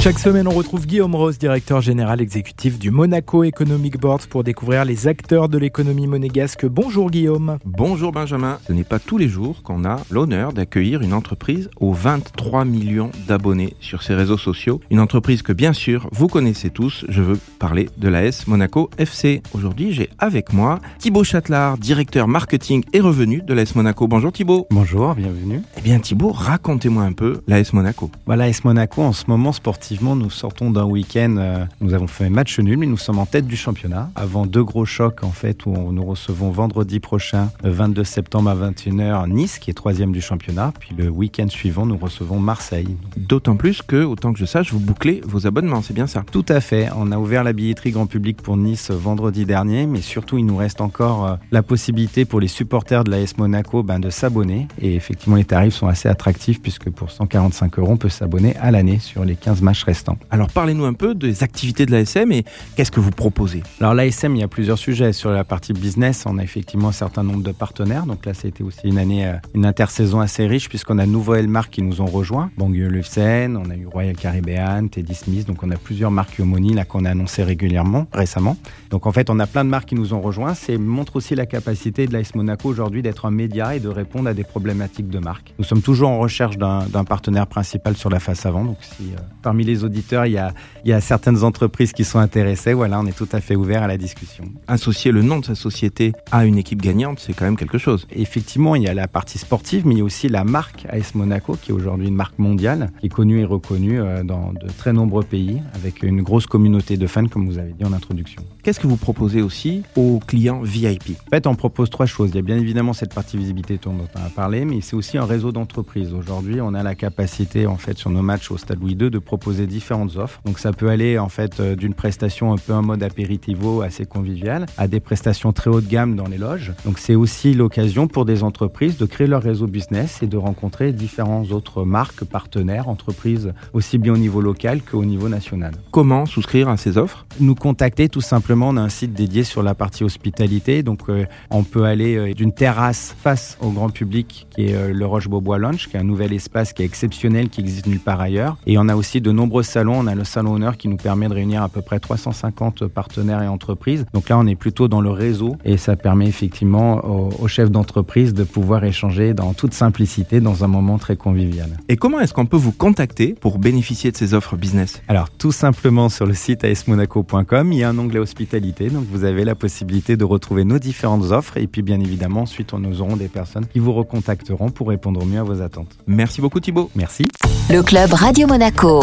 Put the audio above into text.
Chaque semaine, on retrouve Guillaume Rose, directeur général exécutif du Monaco Economic Board, pour découvrir les acteurs de l'économie monégasque. Bonjour Guillaume. Bonjour Benjamin. Ce n'est pas tous les jours qu'on a l'honneur d'accueillir une entreprise aux 23 millions d'abonnés sur ses réseaux sociaux. Une entreprise que bien sûr vous connaissez tous. Je veux parler de l'AS Monaco FC. Aujourd'hui, j'ai avec moi Thibaut Châtelard, directeur marketing et revenu de l'AS Monaco. Bonjour Thibaut. Bonjour, bienvenue. Eh bien Thibaut, racontez-moi un peu l'AS Monaco. Bah, L'AS Monaco, en ce moment, nous sortons d'un week-end. euh, nous avons fait un match nul, mais nous sommes en tête du championnat. Avant deux gros chocs, en fait, où nous recevons vendredi prochain, le 22 septembre à 21h, Nice, qui est troisième du championnat. Puis le week-end suivant, nous recevons Marseille. D'autant plus que, autant que je sache, vous bouclez vos abonnements, c'est bien ça Tout à fait. On a ouvert la billetterie grand public pour Nice vendredi dernier, mais surtout, il nous reste encore euh, la possibilité pour les supporters de l'AS Monaco ben, de s'abonner. Et effectivement, les tarifs sont assez attractifs puisque pour 145 euros, on peut s'abonner à l'année sur les 15 matchs restants. Alors parlez-nous un peu des activités de l'ASM et qu'est-ce que vous proposez? Alors l'ASM, il y a plusieurs sujets. Sur la partie business, on a effectivement un certain nombre de partenaires. Donc là, c'était aussi une année, euh, une intersaison assez riche puisqu'on a Nouveau Marques qui nous ont rejoints. Banlieue Lufsen, on a eu Royal Caribbean, Teddy Smith. Donc on a plusieurs marques Yomoni là qu'on a annoncé régulièrement, récemment. Donc en fait, on a plein de marques qui nous ont rejoints. C'est montre aussi la capacité de l'AS Monaco aujourd'hui d'être un média et de répondre à des problématiques de marque. Nous sommes toujours en recherche d'un d'un partenaire principal sur la face avant. Donc si euh, parmi les auditeurs, il y a, il y a certaines entreprises qui sont intéressées, voilà, on est tout à fait ouvert à la discussion. Associer le nom de sa société à une équipe gagnante, c'est quand même quelque chose. Effectivement, il y a la partie sportive, mais il y a aussi la marque AS Monaco, qui est aujourd'hui une marque mondiale, qui est connue et reconnue euh, dans de très nombreux pays, avec une grosse communauté de fans, comme vous avez dit en introduction. Qu'est-ce que vous proposez aussi aux clients VIP En fait, on propose trois choses. Il y a bien évidemment cette partie visibilité dont on a parlé, mais c'est aussi un réseau d'entreprises. Aujourd'hui, on a la capacité, en fait, sur nos matchs au Stade Louis II, de proposer différentes offres. Donc, ça peut aller, en fait, euh, d'une prestation un peu en mode apéritivo, assez convivial, à des prestations très haut de gamme dans les loges. Donc, c'est aussi l'occasion pour des entreprises de créer leur réseau business et de rencontrer différentes autres marques, partenaires, entreprises, aussi bien au niveau local qu'au niveau national Comment souscrire à ces offres? Nous contacter tout simplement. On a un site dédié sur la partie hospitalité. Donc, euh, on peut aller euh, d'une terrasse face au grand public qui est euh, le Roche Beaubois Lounge, qui est un nouvel espace qui est exceptionnel, qui existe nulle part ailleurs. Et on a aussi de nombreux salons. On a le salon honneur qui nous permet de réunir à peu près 350 partenaires et entreprises. Donc là, on est plutôt dans le réseau et ça permet effectivement aux, aux chefs d'entreprise de pouvoir échanger dans toute simplicité dans un moment très convivial. Et comment est-ce qu'on peut vous contacter pour bénéficier de ces offres business? Alors tout simplement sur le site asmonaco.com, il y a un onglet hospitalité, donc vous avez la possibilité de retrouver nos différentes offres et puis bien évidemment ensuite on nous aurons des personnes qui vous recontacteront pour répondre au mieux à vos attentes. Merci beaucoup Thibaut. Merci. Le club Radio Monaco.